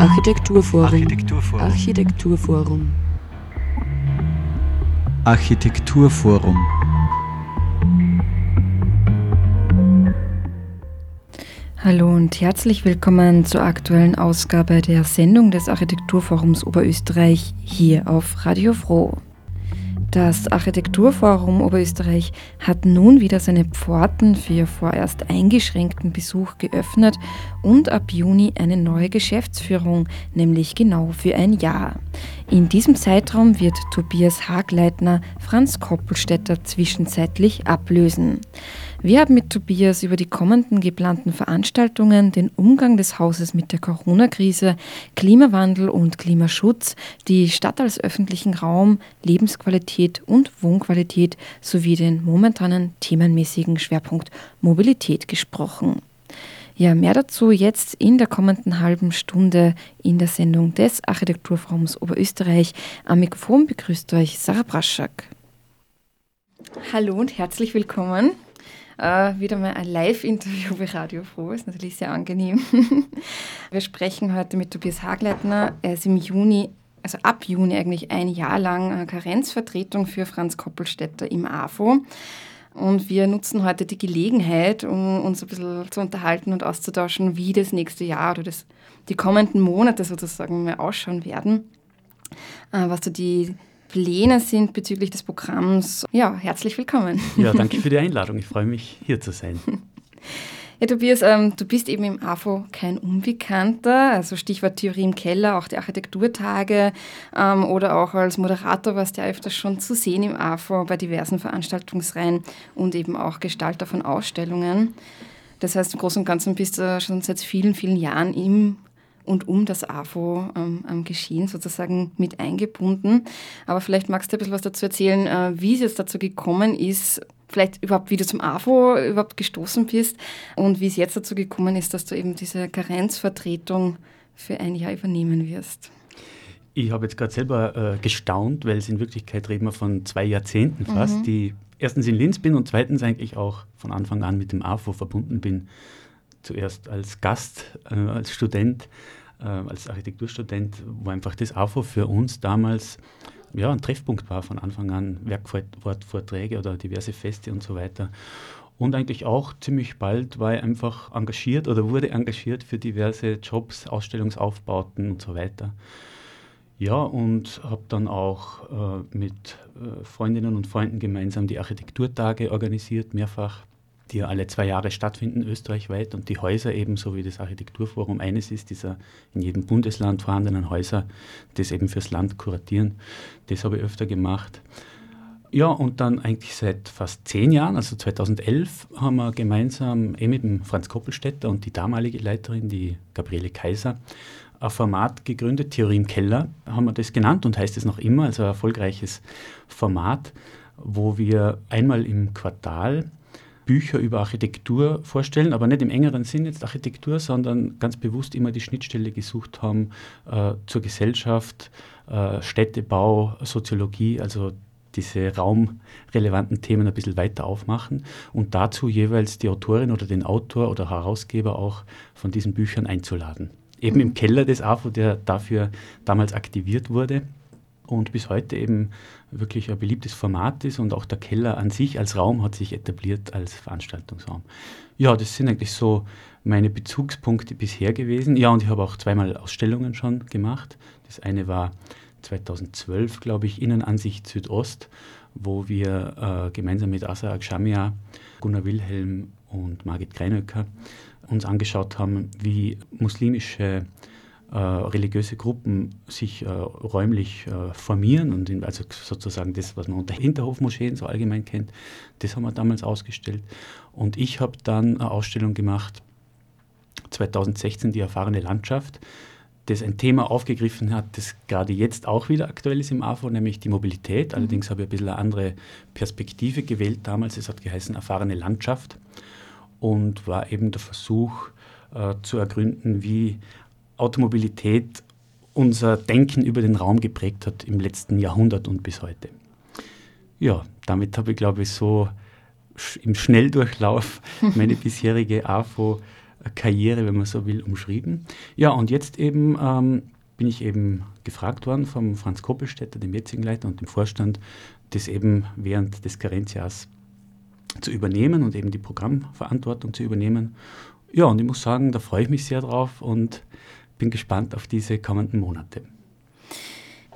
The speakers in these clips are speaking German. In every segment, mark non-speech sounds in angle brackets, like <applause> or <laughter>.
Architekturforum. Architekturforum. Architekturforum. Architekturforum. Hallo und herzlich willkommen zur aktuellen Ausgabe der Sendung des Architekturforums Oberösterreich hier auf Radio Froh. Das Architekturforum Oberösterreich hat nun wieder seine Pforten für vorerst eingeschränkten Besuch geöffnet und ab Juni eine neue Geschäftsführung, nämlich genau für ein Jahr. In diesem Zeitraum wird Tobias Hagleitner Franz Koppelstädter zwischenzeitlich ablösen. Wir haben mit Tobias über die kommenden geplanten Veranstaltungen, den Umgang des Hauses mit der Corona-Krise, Klimawandel und Klimaschutz, die Stadt als öffentlichen Raum, Lebensqualität und Wohnqualität sowie den momentanen themenmäßigen Schwerpunkt Mobilität gesprochen. Ja, mehr dazu jetzt in der kommenden halben Stunde in der Sendung des Architekturforums Oberösterreich. Am Mikrofon begrüßt euch Sarah Braschak. Hallo und herzlich willkommen. Uh, wieder mal ein Live-Interview bei Radio Froh, ist natürlich sehr angenehm. <laughs> Wir sprechen heute mit Tobias Hagleitner. Er ist im Juni, also ab Juni eigentlich ein Jahr lang Karenzvertretung für Franz Koppelstädter im AFO. Und wir nutzen heute die Gelegenheit, um uns ein bisschen zu unterhalten und auszutauschen, wie das nächste Jahr oder das, die kommenden Monate sozusagen mal ausschauen werden. Uh, was so die Pläne sind bezüglich des Programms. Ja, herzlich willkommen. Ja, danke <laughs> für die Einladung. Ich freue mich, hier zu sein. <laughs> Ja, Tobias, ähm, du bist eben im AFO kein Unbekannter, also Stichwort Theorie im Keller, auch die Architekturtage ähm, oder auch als Moderator warst du ja öfters schon zu sehen im AFO bei diversen Veranstaltungsreihen und eben auch Gestalter von Ausstellungen. Das heißt, im Großen und Ganzen bist du schon seit vielen, vielen Jahren im und um das AFO ähm, am Geschehen sozusagen mit eingebunden. Aber vielleicht magst du ein bisschen was dazu erzählen, äh, wie es jetzt dazu gekommen ist, vielleicht überhaupt, wie du zum AFO überhaupt gestoßen bist und wie es jetzt dazu gekommen ist, dass du eben diese Karenzvertretung für ein Jahr übernehmen wirst. Ich habe jetzt gerade selber äh, gestaunt, weil es in Wirklichkeit reden wir von zwei Jahrzehnten fast, mhm. die erstens in Linz bin und zweitens eigentlich auch von Anfang an mit dem AFO verbunden bin. Zuerst als Gast, äh, als Student äh, als Architekturstudent, wo einfach das AFO für uns damals ja, ein Treffpunkt war von Anfang an, Werkvorträge oder diverse Feste und so weiter. Und eigentlich auch ziemlich bald war ich einfach engagiert oder wurde engagiert für diverse Jobs, Ausstellungsaufbauten und so weiter. Ja, und habe dann auch äh, mit äh, Freundinnen und Freunden gemeinsam die Architekturtage organisiert, mehrfach die ja alle zwei Jahre stattfinden österreichweit und die Häuser ebenso wie das Architekturforum eines ist, dieser in jedem Bundesland vorhandenen Häuser, das eben fürs Land kuratieren. Das habe ich öfter gemacht. Ja, und dann eigentlich seit fast zehn Jahren, also 2011, haben wir gemeinsam eh mit dem Franz Koppelstädter und die damalige Leiterin, die Gabriele Kaiser, ein Format gegründet, Theorie im Keller, haben wir das genannt und heißt es noch immer, also ein erfolgreiches Format, wo wir einmal im Quartal Bücher über Architektur vorstellen, aber nicht im engeren Sinn jetzt Architektur, sondern ganz bewusst immer die Schnittstelle gesucht haben äh, zur Gesellschaft, äh, Städtebau, Soziologie, also diese raumrelevanten Themen ein bisschen weiter aufmachen und dazu jeweils die Autorin oder den Autor oder Herausgeber auch von diesen Büchern einzuladen. Eben im Keller des AFO, der dafür damals aktiviert wurde und bis heute eben wirklich ein beliebtes Format ist und auch der Keller an sich als Raum hat sich etabliert als Veranstaltungsraum. Ja, das sind eigentlich so meine Bezugspunkte bisher gewesen. Ja, und ich habe auch zweimal Ausstellungen schon gemacht. Das eine war 2012, glaube ich, Innenansicht Südost, wo wir äh, gemeinsam mit Asa Akshamia, Gunnar Wilhelm und Margit Greinöcker uns angeschaut haben, wie muslimische äh, religiöse Gruppen sich äh, räumlich äh, formieren und in, also sozusagen das, was man unter Hinterhofmoscheen so allgemein kennt, das haben wir damals ausgestellt. Und ich habe dann eine Ausstellung gemacht, 2016, die erfahrene Landschaft, das ein Thema aufgegriffen hat, das gerade jetzt auch wieder aktuell ist im AFO, nämlich die Mobilität. Mhm. Allerdings habe ich ein bisschen eine andere Perspektive gewählt damals. Es hat geheißen erfahrene Landschaft und war eben der Versuch äh, zu ergründen, wie Automobilität unser Denken über den Raum geprägt hat im letzten Jahrhundert und bis heute. Ja, damit habe ich, glaube ich, so im Schnelldurchlauf <laughs> meine bisherige AFO Karriere, wenn man so will, umschrieben. Ja, und jetzt eben ähm, bin ich eben gefragt worden vom Franz Koppelstädter, dem jetzigen Leiter und dem Vorstand, das eben während des Karenzjahrs zu übernehmen und eben die Programmverantwortung zu übernehmen. Ja, und ich muss sagen, da freue ich mich sehr drauf und bin gespannt auf diese kommenden Monate.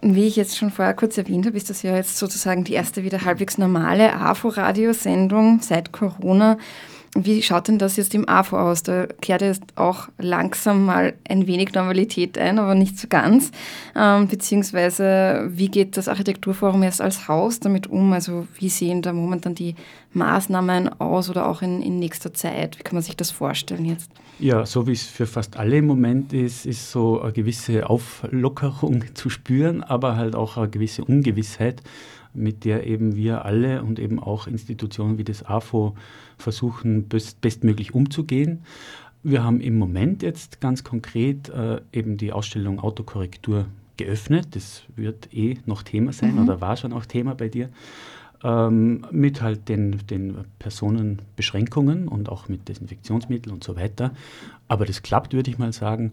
Wie ich jetzt schon vorher kurz erwähnt habe, ist das ja jetzt sozusagen die erste wieder halbwegs normale AFO-Radiosendung seit Corona. Wie schaut denn das jetzt im AFO aus? Da kehrt jetzt auch langsam mal ein wenig Normalität ein, aber nicht so ganz. Ähm, beziehungsweise, wie geht das Architekturforum jetzt als Haus damit um? Also, wie sehen da momentan die Maßnahmen aus oder auch in, in nächster Zeit? Wie kann man sich das vorstellen jetzt? Ja, so wie es für fast alle im Moment ist, ist so eine gewisse Auflockerung <laughs> zu spüren, aber halt auch eine gewisse Ungewissheit mit der eben wir alle und eben auch Institutionen wie das AFO versuchen, best bestmöglich umzugehen. Wir haben im Moment jetzt ganz konkret äh, eben die Ausstellung Autokorrektur geöffnet. Das wird eh noch Thema sein mhm. oder war schon auch Thema bei dir. Ähm, mit halt den, den Personenbeschränkungen und auch mit Desinfektionsmitteln und so weiter. Aber das klappt, würde ich mal sagen.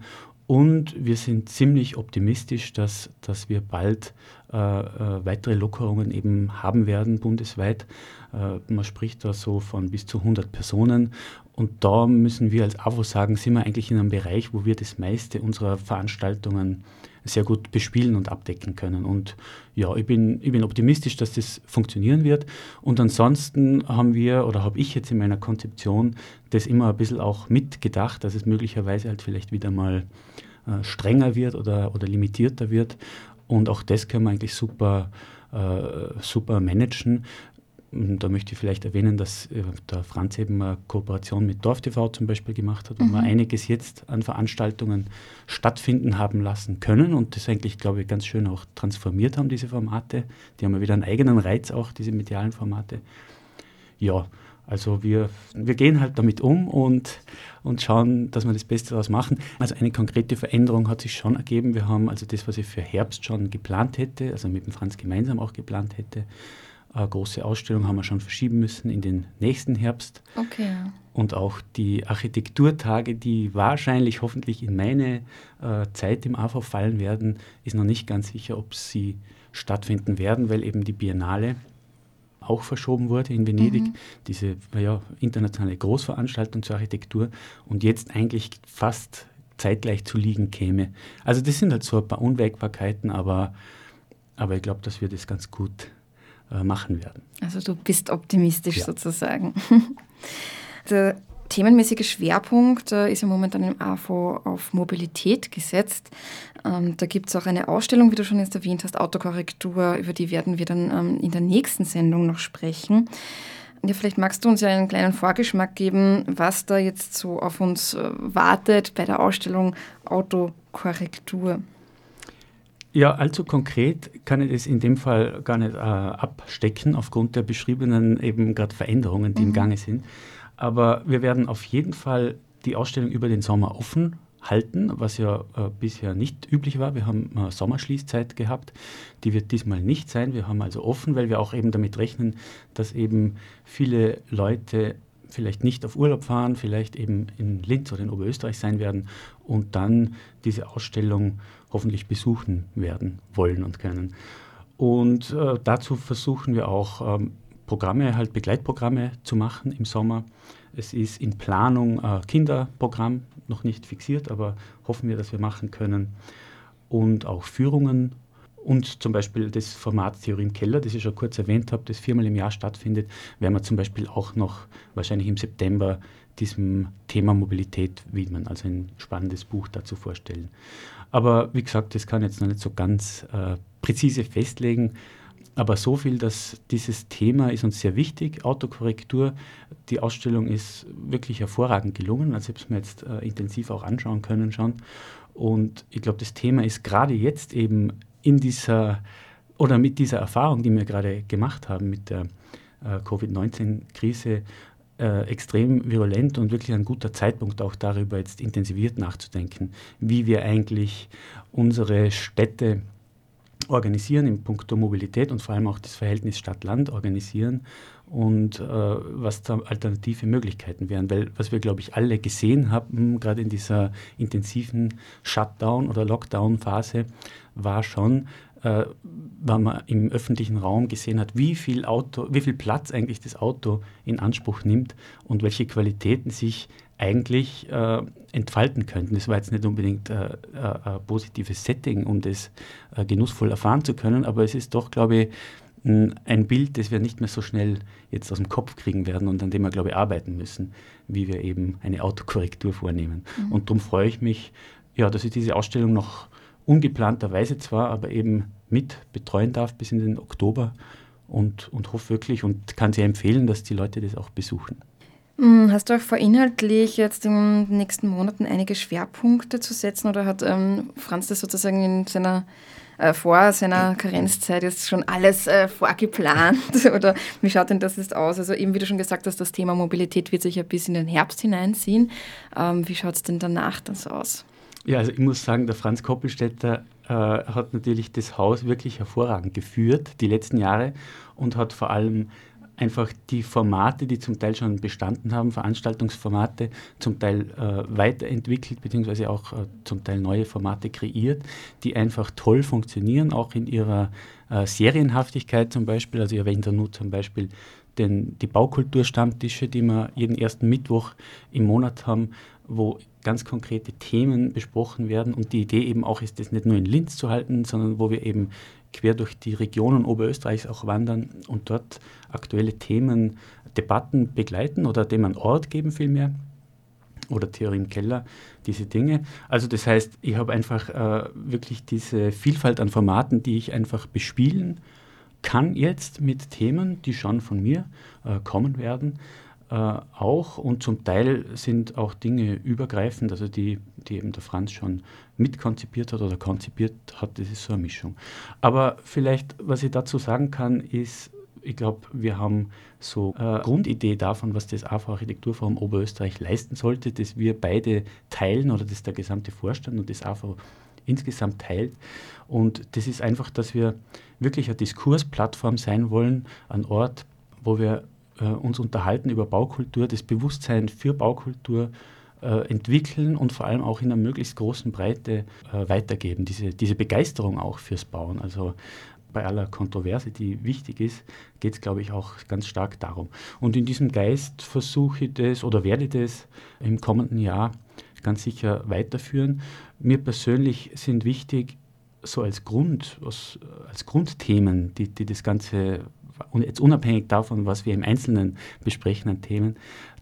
Und wir sind ziemlich optimistisch, dass, dass wir bald äh, äh, weitere Lockerungen eben haben werden bundesweit. Äh, man spricht da so von bis zu 100 Personen. Und da müssen wir als AWO sagen, sind wir eigentlich in einem Bereich, wo wir das meiste unserer Veranstaltungen sehr gut bespielen und abdecken können. Und ja, ich bin, ich bin optimistisch, dass das funktionieren wird. Und ansonsten haben wir oder habe ich jetzt in meiner Konzeption das immer ein bisschen auch mitgedacht, dass es möglicherweise halt vielleicht wieder mal äh, strenger wird oder, oder limitierter wird. Und auch das können wir eigentlich super, äh, super managen. Da möchte ich vielleicht erwähnen, dass äh, der Franz eben eine Kooperation mit DorfTV zum Beispiel gemacht hat, wo mhm. wir einiges jetzt an Veranstaltungen stattfinden haben lassen können und das eigentlich, glaube ich, ganz schön auch transformiert haben, diese Formate. Die haben ja wieder einen eigenen Reiz auch, diese medialen Formate. Ja, also wir, wir gehen halt damit um und, und schauen, dass wir das Beste daraus machen. Also eine konkrete Veränderung hat sich schon ergeben. Wir haben also das, was ich für Herbst schon geplant hätte, also mit dem Franz gemeinsam auch geplant hätte, eine große Ausstellung haben wir schon verschieben müssen in den nächsten Herbst. Okay. Und auch die Architekturtage, die wahrscheinlich hoffentlich in meine äh, Zeit im AV fallen werden, ist noch nicht ganz sicher, ob sie stattfinden werden, weil eben die Biennale auch verschoben wurde in Venedig, mhm. diese ja, internationale Großveranstaltung zur Architektur und jetzt eigentlich fast zeitgleich zu liegen käme. Also das sind halt so ein paar Unwägbarkeiten, aber, aber ich glaube, dass wir das ganz gut machen werden. Also du bist optimistisch ja. sozusagen. <laughs> Der themenmäßige Schwerpunkt äh, ist ja momentan im AFO auf Mobilität gesetzt. Ähm, da gibt es auch eine Ausstellung, wie du schon jetzt erwähnt hast, Autokorrektur, über die werden wir dann ähm, in der nächsten Sendung noch sprechen. Ja, vielleicht magst du uns ja einen kleinen Vorgeschmack geben, was da jetzt so auf uns äh, wartet bei der Ausstellung Autokorrektur. Ja, allzu konkret kann ich das in dem Fall gar nicht äh, abstecken, aufgrund der beschriebenen eben gerade Veränderungen, die mhm. im Gange sind. Aber wir werden auf jeden Fall die Ausstellung über den Sommer offen halten, was ja äh, bisher nicht üblich war. Wir haben äh, Sommerschließzeit gehabt. Die wird diesmal nicht sein. Wir haben also offen, weil wir auch eben damit rechnen, dass eben viele Leute vielleicht nicht auf Urlaub fahren, vielleicht eben in Linz oder in Oberösterreich sein werden und dann diese Ausstellung hoffentlich besuchen werden wollen und können. Und äh, dazu versuchen wir auch ähm, Programme, halt Begleitprogramme zu machen im Sommer. Es ist in Planung ein Kinderprogramm, noch nicht fixiert, aber hoffen wir, dass wir machen können. Und auch Führungen und zum Beispiel das Format Theorie im Keller, das ich schon kurz erwähnt habe, das viermal im Jahr stattfindet, werden wir zum Beispiel auch noch wahrscheinlich im September diesem Thema Mobilität widmen, also ein spannendes Buch dazu vorstellen. Aber wie gesagt, das kann ich jetzt noch nicht so ganz äh, präzise festlegen. Aber so viel, dass dieses Thema ist uns sehr wichtig, Autokorrektur. Die Ausstellung ist wirklich hervorragend gelungen, habe es mir jetzt äh, intensiv auch anschauen können schon. Und ich glaube, das Thema ist gerade jetzt eben in dieser oder mit dieser Erfahrung, die wir gerade gemacht haben mit der äh, Covid-19-Krise, äh, extrem virulent und wirklich ein guter Zeitpunkt auch darüber jetzt intensiviert nachzudenken, wie wir eigentlich unsere Städte organisieren in puncto Mobilität und vor allem auch das Verhältnis Stadt-Land organisieren und äh, was da alternative Möglichkeiten wären. Weil was wir, glaube ich, alle gesehen haben, gerade in dieser intensiven Shutdown- oder Lockdown-Phase, war schon, äh, wenn man im öffentlichen Raum gesehen hat, wie viel, Auto, wie viel Platz eigentlich das Auto in Anspruch nimmt und welche Qualitäten sich eigentlich äh, entfalten könnten. Das war jetzt nicht unbedingt äh, äh ein positives Setting, um das äh, genussvoll erfahren zu können, aber es ist doch, glaube ich, ein Bild, das wir nicht mehr so schnell jetzt aus dem Kopf kriegen werden und an dem wir, glaube ich, arbeiten müssen, wie wir eben eine Autokorrektur vornehmen. Mhm. Und darum freue ich mich, ja, dass ich diese Ausstellung noch ungeplanterweise zwar, aber eben mit betreuen darf bis in den Oktober und, und hoffe wirklich und kann sehr empfehlen, dass die Leute das auch besuchen. Hm, hast du auch vor, inhaltlich jetzt in den nächsten Monaten einige Schwerpunkte zu setzen oder hat ähm, Franz das sozusagen in seiner äh, vor seiner Karenzzeit jetzt schon alles äh, vorgeplant? <laughs> Oder wie schaut denn das jetzt aus? Also eben, wie du schon gesagt hast, das Thema Mobilität wird sich ja bis in den Herbst hineinziehen. Ähm, wie schaut es denn danach dann so aus? Ja, also ich muss sagen, der Franz Koppelstädter äh, hat natürlich das Haus wirklich hervorragend geführt, die letzten Jahre, und hat vor allem einfach die Formate, die zum Teil schon bestanden haben, Veranstaltungsformate, zum Teil äh, weiterentwickelt, beziehungsweise auch äh, zum Teil neue Formate kreiert, die einfach toll funktionieren, auch in ihrer äh, Serienhaftigkeit zum Beispiel. Also ich erwähne da nur zum Beispiel den, die Baukulturstammtische, die wir jeden ersten Mittwoch im Monat haben, wo ganz konkrete Themen besprochen werden. Und die Idee eben auch ist, das nicht nur in Linz zu halten, sondern wo wir eben quer durch die Regionen Oberösterreichs auch wandern und dort aktuelle Themen, Debatten begleiten oder dem einen Ort geben vielmehr. Oder Theorie im Keller, diese Dinge. Also das heißt, ich habe einfach äh, wirklich diese Vielfalt an Formaten, die ich einfach bespielen kann jetzt mit Themen, die schon von mir äh, kommen werden auch und zum Teil sind auch Dinge übergreifend, also die, die eben der Franz schon mitkonzipiert hat oder konzipiert hat, das ist so eine Mischung. Aber vielleicht, was ich dazu sagen kann, ist, ich glaube, wir haben so eine Grundidee davon, was das AV Architekturforum Oberösterreich leisten sollte, dass wir beide teilen oder dass der gesamte Vorstand und das AV insgesamt teilt. Und das ist einfach, dass wir wirklich eine Diskursplattform sein wollen, ein Ort, wo wir äh, uns unterhalten über Baukultur, das Bewusstsein für Baukultur äh, entwickeln und vor allem auch in einer möglichst großen Breite äh, weitergeben, diese, diese Begeisterung auch fürs Bauen. Also bei aller Kontroverse, die wichtig ist, geht es, glaube ich, auch ganz stark darum. Und in diesem Geist versuche ich das oder werde ich das im kommenden Jahr ganz sicher weiterführen. Mir persönlich sind wichtig, so als Grund, als, Grundthemen, die, die das Ganze und jetzt unabhängig davon, was wir im Einzelnen besprechen an Themen,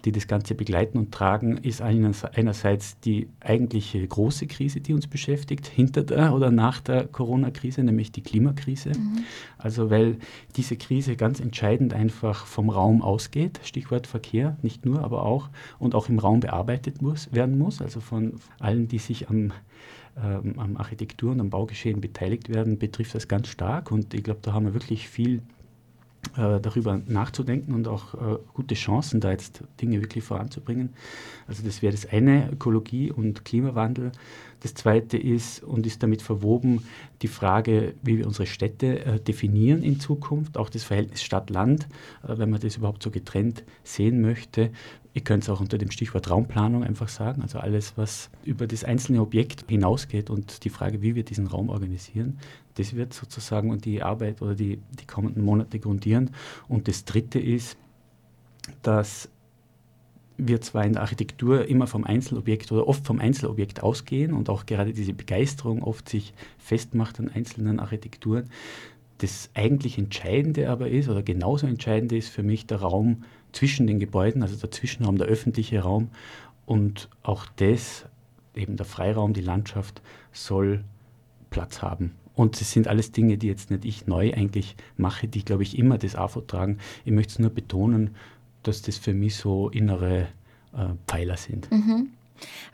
die das Ganze begleiten und tragen, ist einerseits die eigentliche große Krise, die uns beschäftigt, hinter der oder nach der Corona-Krise, nämlich die Klimakrise. Mhm. Also weil diese Krise ganz entscheidend einfach vom Raum ausgeht, Stichwort Verkehr, nicht nur, aber auch, und auch im Raum bearbeitet muss, werden muss, also von allen, die sich am ähm, am Architektur- und am Baugeschehen beteiligt werden, betrifft das ganz stark. Und ich glaube, da haben wir wirklich viel äh, darüber nachzudenken und auch äh, gute Chancen, da jetzt Dinge wirklich voranzubringen. Also das wäre das eine, Ökologie und Klimawandel. Das zweite ist und ist damit verwoben die Frage, wie wir unsere Städte äh, definieren in Zukunft, auch das Verhältnis Stadt-Land, äh, wenn man das überhaupt so getrennt sehen möchte. Ihr könnt es auch unter dem Stichwort Raumplanung einfach sagen, also alles, was über das einzelne Objekt hinausgeht und die Frage, wie wir diesen Raum organisieren, das wird sozusagen die Arbeit oder die, die kommenden Monate grundieren. Und das Dritte ist, dass wir zwar in der Architektur immer vom Einzelobjekt oder oft vom Einzelobjekt ausgehen und auch gerade diese Begeisterung oft sich festmacht an einzelnen Architekturen. Das eigentlich Entscheidende aber ist, oder genauso Entscheidende ist für mich der Raum zwischen den Gebäuden, also der Zwischenraum, der öffentliche Raum. Und auch das, eben der Freiraum, die Landschaft, soll Platz haben. Und es sind alles Dinge, die jetzt nicht ich neu eigentlich mache, die, glaube ich, immer das AFO tragen. Ich möchte es nur betonen, dass das für mich so innere äh, Pfeiler sind. Mhm.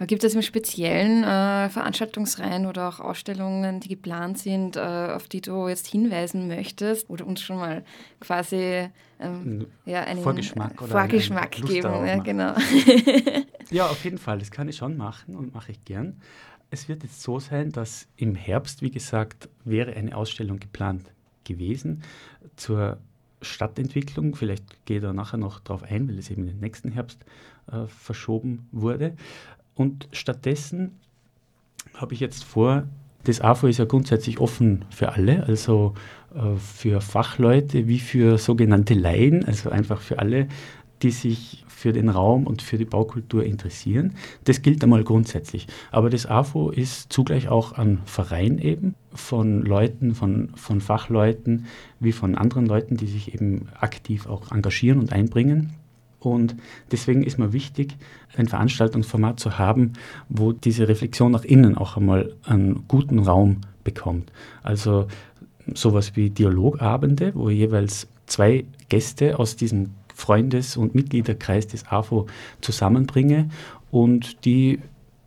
Gibt es im Speziellen äh, Veranstaltungsreihen oder auch Ausstellungen, die geplant sind, äh, auf die du jetzt hinweisen möchtest oder uns schon mal quasi ähm, ja, einen Vorgeschmack, oder Vorgeschmack geben? Ja, genau. ja, auf jeden Fall, das kann ich schon machen und mache ich gern. Es wird jetzt so sein, dass im Herbst, wie gesagt, wäre eine Ausstellung geplant gewesen zur Stadtentwicklung. Vielleicht gehe ich da nachher noch drauf ein, weil es eben in den nächsten Herbst äh, verschoben wurde. Und stattdessen habe ich jetzt vor, das AFO ist ja grundsätzlich offen für alle, also äh, für Fachleute wie für sogenannte Laien, also einfach für alle, die sich für den Raum und für die Baukultur interessieren. Das gilt einmal grundsätzlich. Aber das AFO ist zugleich auch ein Verein eben von Leuten, von, von Fachleuten, wie von anderen Leuten, die sich eben aktiv auch engagieren und einbringen. Und deswegen ist mir wichtig, ein Veranstaltungsformat zu haben, wo diese Reflexion nach innen auch einmal einen guten Raum bekommt. Also sowas wie Dialogabende, wo jeweils zwei Gäste aus diesem Freundes- und Mitgliederkreis des AFO zusammenbringe und die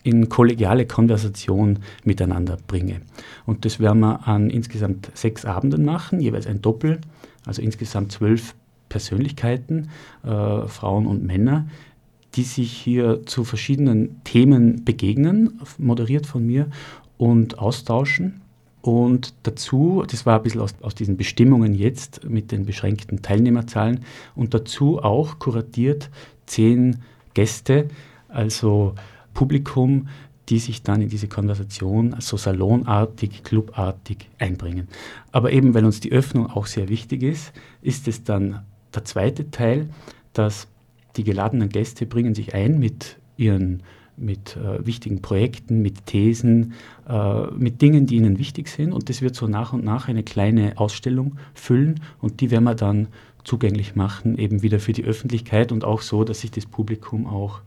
in kollegiale Konversation miteinander bringe. Und das werden wir an insgesamt sechs Abenden machen, jeweils ein Doppel, also insgesamt zwölf Persönlichkeiten, äh, Frauen und Männer, die sich hier zu verschiedenen Themen begegnen, moderiert von mir, und austauschen. Und dazu, das war ein bisschen aus, aus diesen Bestimmungen jetzt mit den beschränkten Teilnehmerzahlen, und dazu auch kuratiert zehn Gäste, also Publikum, die sich dann in diese Konversation so salonartig, clubartig einbringen. Aber eben, weil uns die Öffnung auch sehr wichtig ist, ist es dann der zweite Teil, dass die geladenen Gäste bringen sich ein mit ihren mit äh, wichtigen Projekten, mit Thesen, äh, mit Dingen, die ihnen wichtig sind. Und das wird so nach und nach eine kleine Ausstellung füllen und die werden wir dann zugänglich machen, eben wieder für die Öffentlichkeit und auch so, dass sich das Publikum auch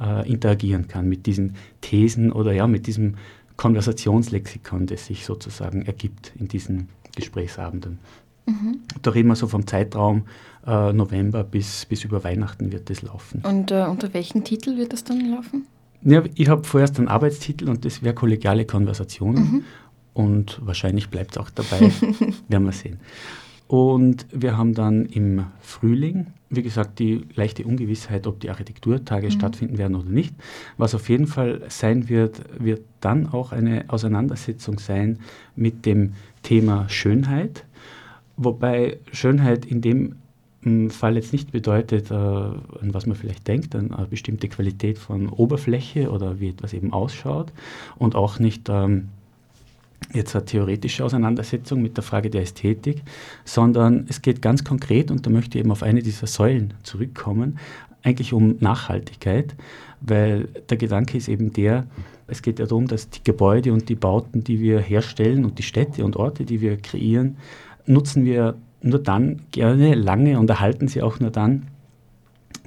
äh, interagieren kann mit diesen Thesen oder ja, mit diesem Konversationslexikon, das sich sozusagen ergibt in diesen Gesprächsabenden. Mhm. Da reden wir so vom Zeitraum äh, November bis, bis über Weihnachten wird das laufen. Und äh, unter welchem Titel wird das dann laufen? Ja, ich habe vorerst einen Arbeitstitel und das wäre kollegiale Konversationen. Mhm. Und wahrscheinlich bleibt es auch dabei, <laughs> werden wir sehen. Und wir haben dann im Frühling, wie gesagt, die leichte Ungewissheit, ob die Architekturtage mhm. stattfinden werden oder nicht. Was auf jeden Fall sein wird, wird dann auch eine Auseinandersetzung sein mit dem Thema Schönheit. Wobei Schönheit in dem hm, Fall jetzt nicht bedeutet, äh, an was man vielleicht denkt, an eine bestimmte Qualität von Oberfläche oder wie etwas eben ausschaut und auch nicht ähm, jetzt eine theoretische Auseinandersetzung mit der Frage der Ästhetik, sondern es geht ganz konkret, und da möchte ich eben auf eine dieser Säulen zurückkommen, eigentlich um Nachhaltigkeit, weil der Gedanke ist eben der, es geht ja darum, dass die Gebäude und die Bauten, die wir herstellen und die Städte und Orte, die wir kreieren, nutzen wir nur dann gerne lange und erhalten sie auch nur dann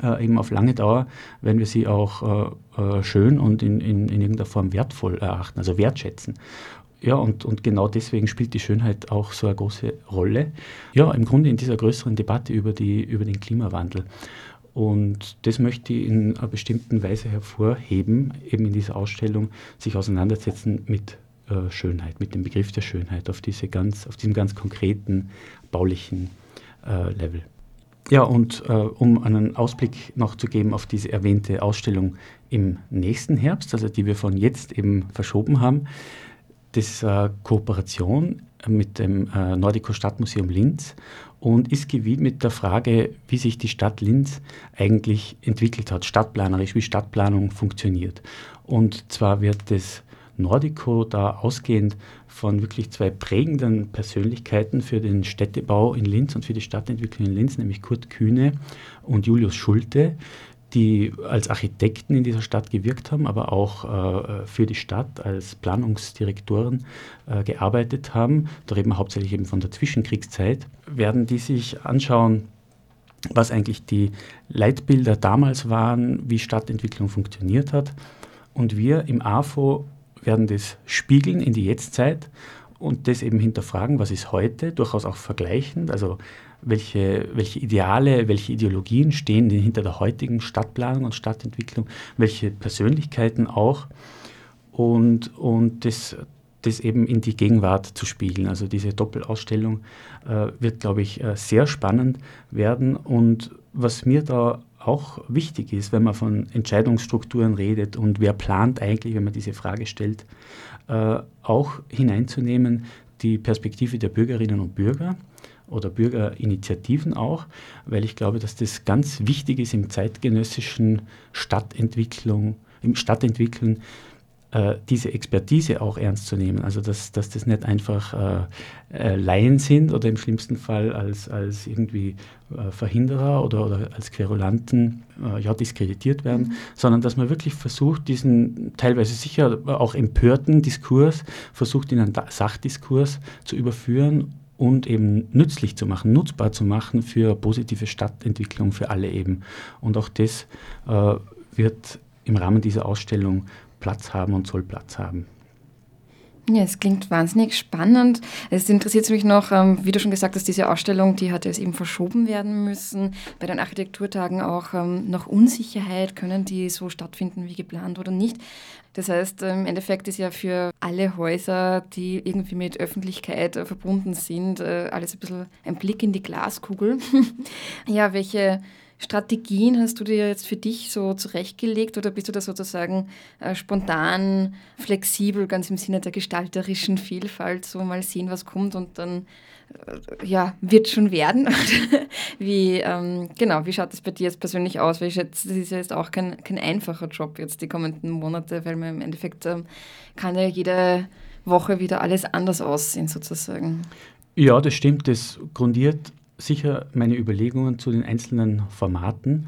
äh, eben auf lange Dauer, wenn wir sie auch äh, äh, schön und in, in, in irgendeiner Form wertvoll erachten, also wertschätzen. Ja, und, und genau deswegen spielt die Schönheit auch so eine große Rolle. Ja, im Grunde in dieser größeren Debatte über, die, über den Klimawandel. Und das möchte ich in einer bestimmten Weise hervorheben, eben in dieser Ausstellung, sich auseinandersetzen mit äh, Schönheit, mit dem Begriff der Schönheit auf, diese ganz, auf diesem ganz konkreten baulichen äh, Level. Ja, und äh, um einen Ausblick noch zu geben auf diese erwähnte Ausstellung im nächsten Herbst, also die wir von jetzt eben verschoben haben, das eine Kooperation mit dem äh, Nordico Stadtmuseum Linz und ist gewidmet der Frage, wie sich die Stadt Linz eigentlich entwickelt hat, stadtplanerisch, wie Stadtplanung funktioniert. Und zwar wird das Nordico da ausgehend von wirklich zwei prägenden Persönlichkeiten für den Städtebau in Linz und für die Stadtentwicklung in Linz, nämlich Kurt Kühne und Julius Schulte, die als Architekten in dieser Stadt gewirkt haben, aber auch äh, für die Stadt als Planungsdirektoren äh, gearbeitet haben. Da reden wir hauptsächlich eben von der Zwischenkriegszeit. Werden die sich anschauen, was eigentlich die Leitbilder damals waren, wie Stadtentwicklung funktioniert hat. Und wir im AFO werden das spiegeln in die Jetztzeit und das eben hinterfragen, was ist heute, durchaus auch vergleichend, also welche, welche Ideale, welche Ideologien stehen hinter der heutigen Stadtplanung und Stadtentwicklung, welche Persönlichkeiten auch und, und das, das eben in die Gegenwart zu spiegeln. Also diese Doppelausstellung äh, wird, glaube ich, äh, sehr spannend werden und was mir da auch wichtig ist, wenn man von Entscheidungsstrukturen redet und wer plant eigentlich, wenn man diese Frage stellt, äh, auch hineinzunehmen die Perspektive der Bürgerinnen und Bürger oder Bürgerinitiativen auch, weil ich glaube, dass das ganz wichtig ist im zeitgenössischen Stadtentwicklung, im Stadtentwickeln, äh, diese Expertise auch ernst zu nehmen. Also dass, dass das nicht einfach äh, äh, Laien sind oder im schlimmsten Fall als, als irgendwie äh, Verhinderer oder, oder als Querulanten äh, ja, diskreditiert werden, mhm. sondern dass man wirklich versucht, diesen teilweise sicher auch empörten Diskurs, versucht in einen Sachdiskurs zu überführen und eben nützlich zu machen, nutzbar zu machen für positive Stadtentwicklung für alle eben. Und auch das äh, wird im Rahmen dieser Ausstellung Platz haben und soll Platz haben. Ja, es klingt wahnsinnig spannend. Es interessiert mich noch, ähm, wie du schon gesagt hast, diese Ausstellung, die hat jetzt eben verschoben werden müssen. Bei den Architekturtagen auch ähm, noch Unsicherheit, können die so stattfinden wie geplant oder nicht. Das heißt, im Endeffekt ist ja für alle Häuser, die irgendwie mit Öffentlichkeit äh, verbunden sind, äh, alles ein bisschen ein Blick in die Glaskugel. <laughs> ja, welche Strategien hast du dir jetzt für dich so zurechtgelegt oder bist du da sozusagen äh, spontan, flexibel, ganz im Sinne der gestalterischen Vielfalt, so mal sehen, was kommt und dann äh, ja, wird schon werden? <laughs> wie, ähm, genau, wie schaut das bei dir jetzt persönlich aus? Weil ich schätze, das ist ja jetzt auch kein, kein einfacher Job jetzt die kommenden Monate, weil man im Endeffekt ähm, kann ja jede Woche wieder alles anders aussehen sozusagen. Ja, das stimmt. Das grundiert sicher meine Überlegungen zu den einzelnen Formaten,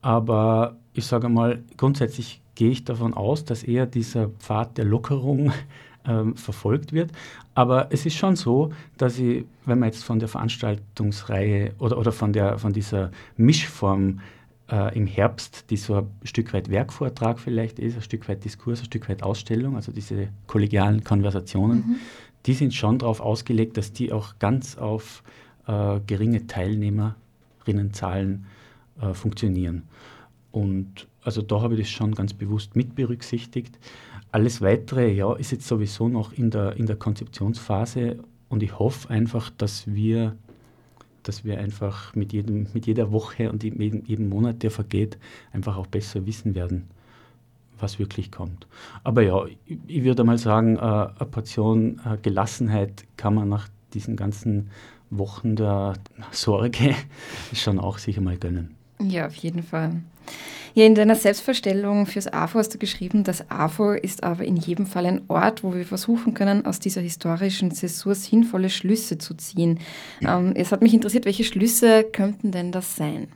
aber ich sage mal, grundsätzlich gehe ich davon aus, dass eher dieser Pfad der Lockerung <laughs> ähm, verfolgt wird. Aber es ist schon so, dass ich, wenn man jetzt von der Veranstaltungsreihe oder, oder von, der, von dieser Mischform äh, im Herbst, die so ein Stück weit Werkvortrag vielleicht ist, ein Stück weit Diskurs, ein Stück weit Ausstellung, also diese kollegialen Konversationen, mhm. die sind schon darauf ausgelegt, dass die auch ganz auf äh, geringe Teilnehmerinnenzahlen äh, funktionieren. Und also da habe ich das schon ganz bewusst mit berücksichtigt. Alles Weitere ja, ist jetzt sowieso noch in der, in der Konzeptionsphase und ich hoffe einfach, dass wir, dass wir einfach mit, jedem, mit jeder Woche und jedem, jedem Monat, der vergeht, einfach auch besser wissen werden, was wirklich kommt. Aber ja, ich, ich würde mal sagen, äh, eine Portion äh, Gelassenheit kann man nach diesen ganzen Wochen der Sorge <laughs> schon auch sicher mal gönnen. Ja, auf jeden Fall. Ja, in deiner Selbstverstellung fürs AFO hast du geschrieben, das AFO ist aber in jedem Fall ein Ort, wo wir versuchen können, aus dieser historischen Zäsur sinnvolle Schlüsse zu ziehen. Ähm, es hat mich interessiert, welche Schlüsse könnten denn das sein?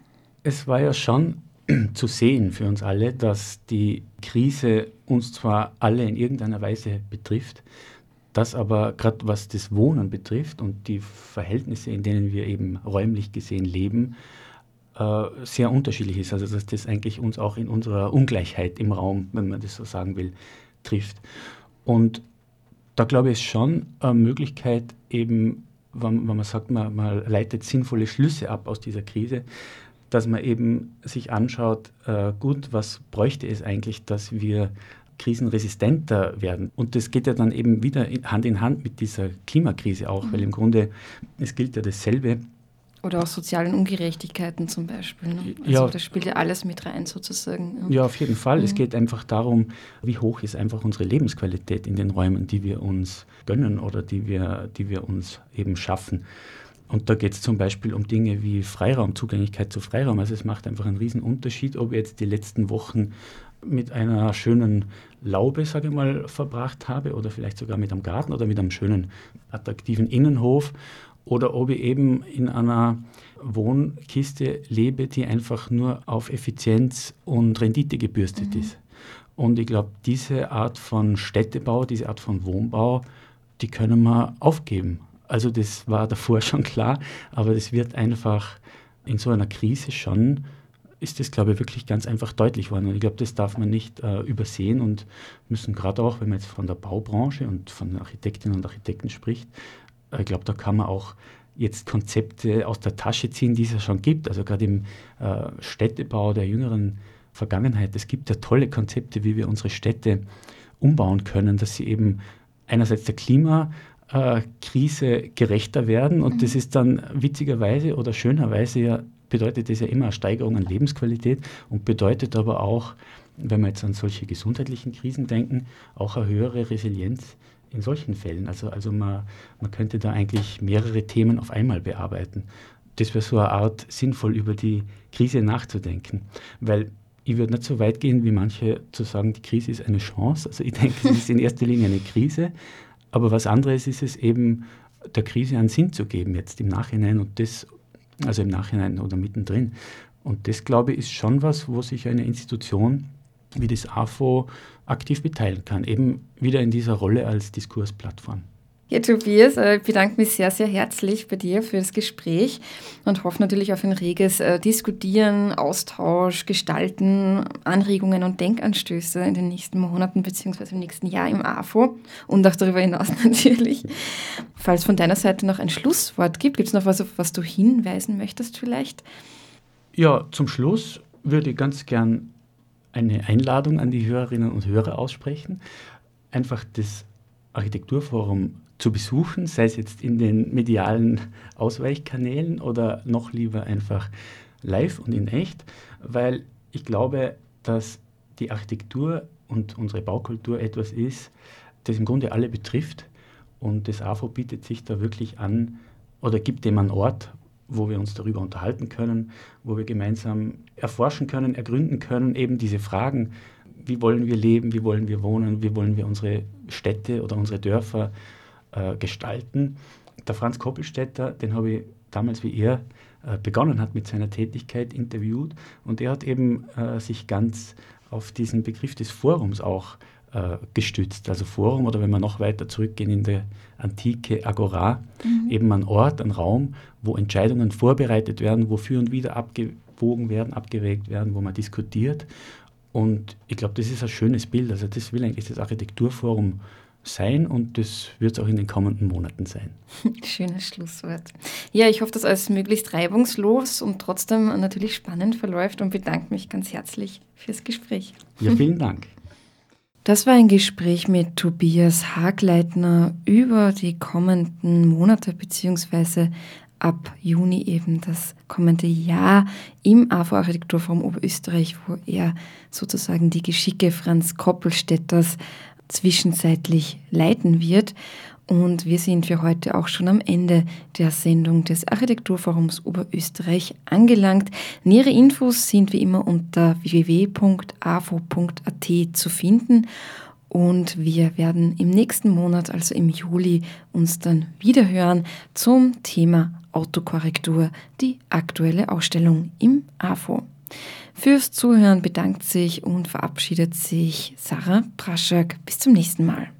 Es war ja schon <clears throat> zu sehen für uns alle, dass die Krise uns zwar alle in irgendeiner Weise betrifft, das aber gerade was das Wohnen betrifft und die Verhältnisse, in denen wir eben räumlich gesehen leben, äh, sehr unterschiedlich ist. Also dass das eigentlich uns auch in unserer Ungleichheit im Raum, wenn man das so sagen will, trifft. Und da glaube ich, ist schon eine Möglichkeit, eben, wenn, wenn man sagt, man, man, leitet sinnvolle Schlüsse ab aus dieser Krise, dass man eben sich anschaut, äh, gut, was bräuchte es eigentlich, dass wir krisenresistenter werden. Und das geht ja dann eben wieder Hand in Hand mit dieser Klimakrise auch, mhm. weil im Grunde, es gilt ja dasselbe. Oder auch sozialen Ungerechtigkeiten zum Beispiel. Ne? Also ja, das spielt ja alles mit rein sozusagen. Ja, auf jeden Fall. Mhm. Es geht einfach darum, wie hoch ist einfach unsere Lebensqualität in den Räumen, die wir uns gönnen oder die wir, die wir uns eben schaffen. Und da geht es zum Beispiel um Dinge wie Freiraum, Zugänglichkeit zu Freiraum. Also es macht einfach einen riesen Unterschied, ob jetzt die letzten Wochen mit einer schönen Laube, sage ich mal, verbracht habe oder vielleicht sogar mit einem Garten oder mit einem schönen, attraktiven Innenhof oder ob ich eben in einer Wohnkiste lebe, die einfach nur auf Effizienz und Rendite gebürstet mhm. ist. Und ich glaube, diese Art von Städtebau, diese Art von Wohnbau, die können wir aufgeben. Also das war davor <laughs> schon klar, aber das wird einfach in so einer Krise schon ist das, glaube ich, wirklich ganz einfach deutlich worden. Und ich glaube, das darf man nicht äh, übersehen und müssen gerade auch, wenn man jetzt von der Baubranche und von Architektinnen und Architekten spricht, äh, ich glaube, da kann man auch jetzt Konzepte aus der Tasche ziehen, die es ja schon gibt. Also gerade im äh, Städtebau der jüngeren Vergangenheit. Es gibt ja tolle Konzepte, wie wir unsere Städte umbauen können, dass sie eben einerseits der Klimakrise gerechter werden und mhm. das ist dann witzigerweise oder schönerweise ja bedeutet das ja immer eine Steigerung an Lebensqualität und bedeutet aber auch, wenn wir jetzt an solche gesundheitlichen Krisen denken, auch eine höhere Resilienz in solchen Fällen. Also, also man, man könnte da eigentlich mehrere Themen auf einmal bearbeiten. Das wäre so eine Art, sinnvoll über die Krise nachzudenken. Weil ich würde nicht so weit gehen, wie manche zu sagen, die Krise ist eine Chance. Also ich denke, es ist in erster Linie eine Krise. Aber was anderes ist es eben, der Krise einen Sinn zu geben jetzt im Nachhinein und das, also im Nachhinein oder mittendrin. Und das, glaube ich, ist schon was, wo sich eine Institution wie das AFO aktiv beteiligen kann, eben wieder in dieser Rolle als Diskursplattform. Ja, Tobias, äh, ich bedanke mich sehr, sehr herzlich bei dir für das Gespräch und hoffe natürlich auf ein reges äh, Diskutieren, Austausch, Gestalten, Anregungen und Denkanstöße in den nächsten Monaten bzw. im nächsten Jahr im AFO und auch darüber hinaus <laughs> natürlich. Falls von deiner Seite noch ein Schlusswort gibt, gibt es noch was, auf was du hinweisen möchtest vielleicht? Ja, zum Schluss würde ich ganz gern eine Einladung an die Hörerinnen und Hörer aussprechen, einfach das Architekturforum zu besuchen, sei es jetzt in den medialen Ausweichkanälen oder noch lieber einfach live und in echt, weil ich glaube, dass die Architektur und unsere Baukultur etwas ist, das im Grunde alle betrifft und das AFO bietet sich da wirklich an oder gibt dem einen Ort, wo wir uns darüber unterhalten können, wo wir gemeinsam erforschen können, ergründen können, eben diese Fragen, wie wollen wir leben, wie wollen wir wohnen, wie wollen wir unsere Städte oder unsere Dörfer äh, gestalten. Der Franz Koppelstädter, den habe ich damals, wie er äh, begonnen hat mit seiner Tätigkeit, interviewt und er hat eben äh, sich ganz auf diesen Begriff des Forums auch äh, gestützt. Also Forum oder wenn wir noch weiter zurückgehen in der Antike Agora, mhm. eben ein Ort, ein Raum, wo Entscheidungen vorbereitet werden, wo für und wieder abgewogen werden, abgewägt werden, wo man diskutiert. Und ich glaube, das ist ein schönes Bild. Also das will eigentlich das Architekturforum sein und das wird es auch in den kommenden Monaten sein. <laughs> Schönes Schlusswort. Ja, ich hoffe, dass alles möglichst reibungslos und trotzdem natürlich spannend verläuft und bedanke mich ganz herzlich fürs Gespräch. Ja, vielen Dank. <laughs> Das war ein Gespräch mit Tobias Hagleitner über die kommenden Monate bzw. ab Juni eben das kommende Jahr im AFO Architekturforum Oberösterreich, wo er sozusagen die Geschicke Franz Koppelstädters zwischenzeitlich leiten wird. Und wir sind für heute auch schon am Ende der Sendung des Architekturforums Oberösterreich angelangt. Nähere Infos sind wie immer unter www.avo.at zu finden. Und wir werden im nächsten Monat, also im Juli, uns dann wieder hören zum Thema Autokorrektur, die aktuelle Ausstellung im AFO. Fürs Zuhören bedankt sich und verabschiedet sich Sarah Praschak. Bis zum nächsten Mal.